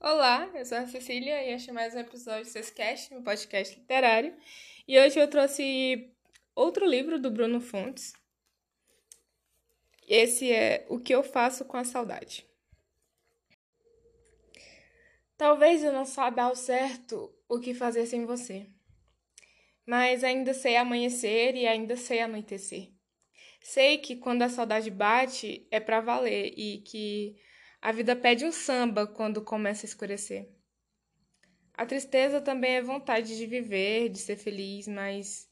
Olá, eu sou a Cecília e este é mais um episódio do Sescast, meu podcast literário. E hoje eu trouxe outro livro do Bruno Fontes. Esse é O que eu faço com a saudade. Talvez eu não saiba ao certo o que fazer sem você, mas ainda sei amanhecer e ainda sei anoitecer. Sei que quando a saudade bate é para valer e que a vida pede um samba quando começa a escurecer. A tristeza também é vontade de viver, de ser feliz, mas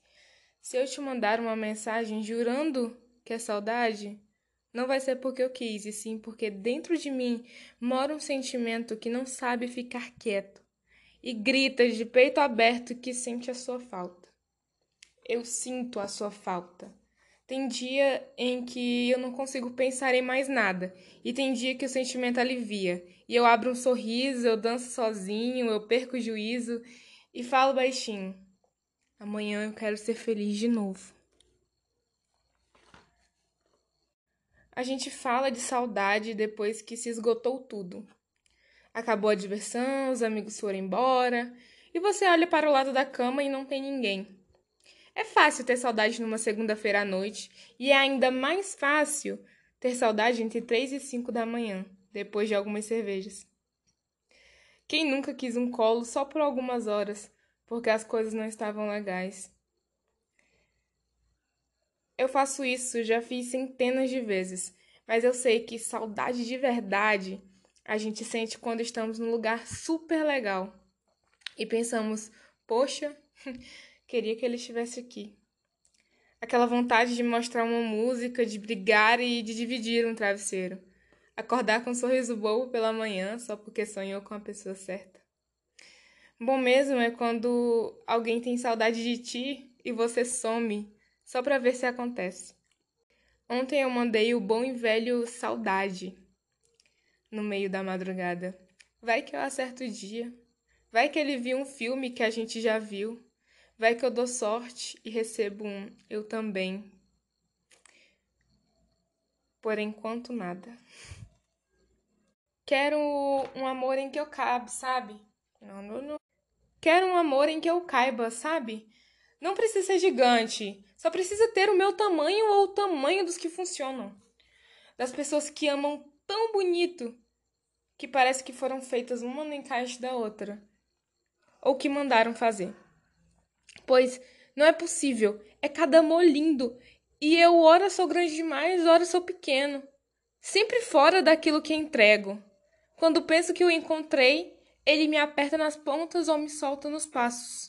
se eu te mandar uma mensagem jurando que é saudade, não vai ser porque eu quis, e sim porque dentro de mim mora um sentimento que não sabe ficar quieto e grita de peito aberto que sente a sua falta. Eu sinto a sua falta. Tem dia em que eu não consigo pensar em mais nada, e tem dia que o sentimento alivia, e eu abro um sorriso, eu danço sozinho, eu perco o juízo e falo baixinho: Amanhã eu quero ser feliz de novo. A gente fala de saudade depois que se esgotou tudo. Acabou a diversão, os amigos foram embora, e você olha para o lado da cama e não tem ninguém. É fácil ter saudade numa segunda-feira à noite e é ainda mais fácil ter saudade entre 3 e 5 da manhã, depois de algumas cervejas. Quem nunca quis um colo só por algumas horas, porque as coisas não estavam legais? Eu faço isso, já fiz centenas de vezes, mas eu sei que saudade de verdade a gente sente quando estamos num lugar super legal e pensamos: poxa, Queria que ele estivesse aqui. Aquela vontade de mostrar uma música, de brigar e de dividir um travesseiro. Acordar com um sorriso bobo pela manhã só porque sonhou com a pessoa certa. Bom mesmo é quando alguém tem saudade de ti e você some só para ver se acontece. Ontem eu mandei o bom e velho saudade no meio da madrugada. Vai que eu acerto o dia. Vai que ele viu um filme que a gente já viu. Vai que eu dou sorte e recebo um eu também. Por enquanto, nada. Quero um amor em que eu cabe, sabe? Não, não, não. Quero um amor em que eu caiba, sabe? Não precisa ser gigante. Só precisa ter o meu tamanho ou o tamanho dos que funcionam. Das pessoas que amam tão bonito que parece que foram feitas uma no encaixe da outra. Ou que mandaram fazer pois não é possível. É cada amor lindo. E eu, ora sou grande demais, ora sou pequeno. Sempre fora daquilo que entrego. Quando penso que o encontrei, ele me aperta nas pontas ou me solta nos passos.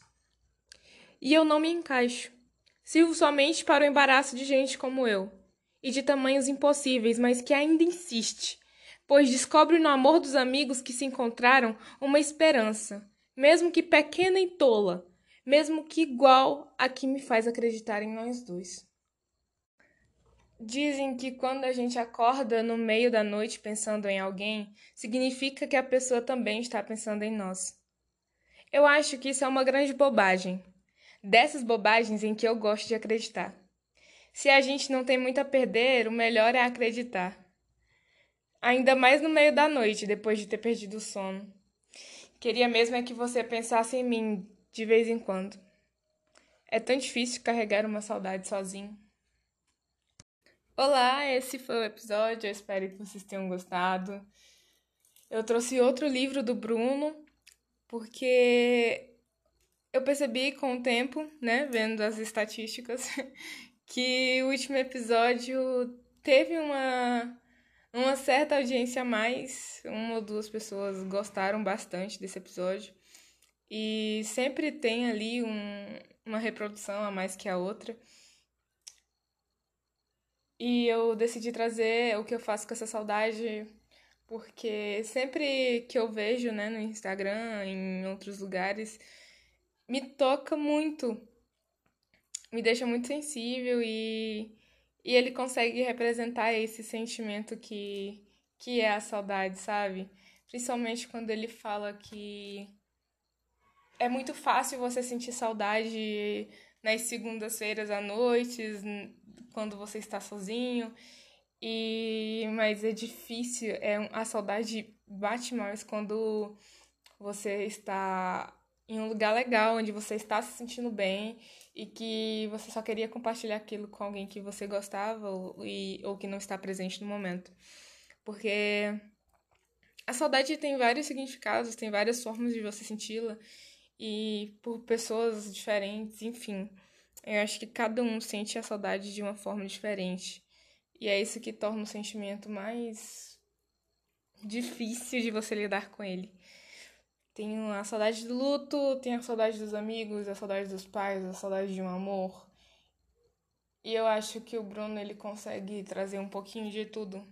E eu não me encaixo. Sirvo somente para o embaraço de gente como eu, e de tamanhos impossíveis, mas que ainda insiste, pois descobre no amor dos amigos que se encontraram uma esperança, mesmo que pequena e tola, mesmo que igual a que me faz acreditar em nós dois. Dizem que quando a gente acorda no meio da noite pensando em alguém, significa que a pessoa também está pensando em nós. Eu acho que isso é uma grande bobagem. Dessas bobagens em que eu gosto de acreditar. Se a gente não tem muito a perder, o melhor é acreditar. Ainda mais no meio da noite, depois de ter perdido o sono. Queria mesmo é que você pensasse em mim de vez em quando. É tão difícil carregar uma saudade sozinho. Olá, esse foi o episódio, eu espero que vocês tenham gostado. Eu trouxe outro livro do Bruno, porque eu percebi com o tempo, né, vendo as estatísticas, que o último episódio teve uma, uma certa audiência a mais. Uma ou duas pessoas gostaram bastante desse episódio. E sempre tem ali um, uma reprodução a mais que a outra. E eu decidi trazer o que eu faço com essa saudade, porque sempre que eu vejo, né, no Instagram, em outros lugares, me toca muito. Me deixa muito sensível e, e ele consegue representar esse sentimento que, que é a saudade, sabe? Principalmente quando ele fala que é muito fácil você sentir saudade nas segundas-feiras à noite, quando você está sozinho. E mas é difícil, é a saudade bate mais quando você está em um lugar legal, onde você está se sentindo bem e que você só queria compartilhar aquilo com alguém que você gostava ou, e, ou que não está presente no momento. Porque a saudade tem vários significados, tem várias formas de você senti-la e por pessoas diferentes, enfim. Eu acho que cada um sente a saudade de uma forma diferente. E é isso que torna o sentimento mais difícil de você lidar com ele. Tenho a saudade do luto, tenho a saudade dos amigos, a saudade dos pais, a saudade de um amor. E eu acho que o Bruno ele consegue trazer um pouquinho de tudo.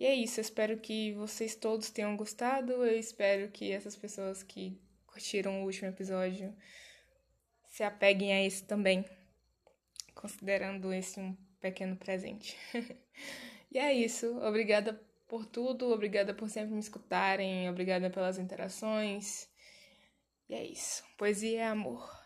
E é isso, eu espero que vocês todos tenham gostado. Eu espero que essas pessoas que curtiram o último episódio se apeguem a esse também, considerando esse um pequeno presente. e é isso. Obrigada por tudo, obrigada por sempre me escutarem, obrigada pelas interações. E é isso. Poesia é amor.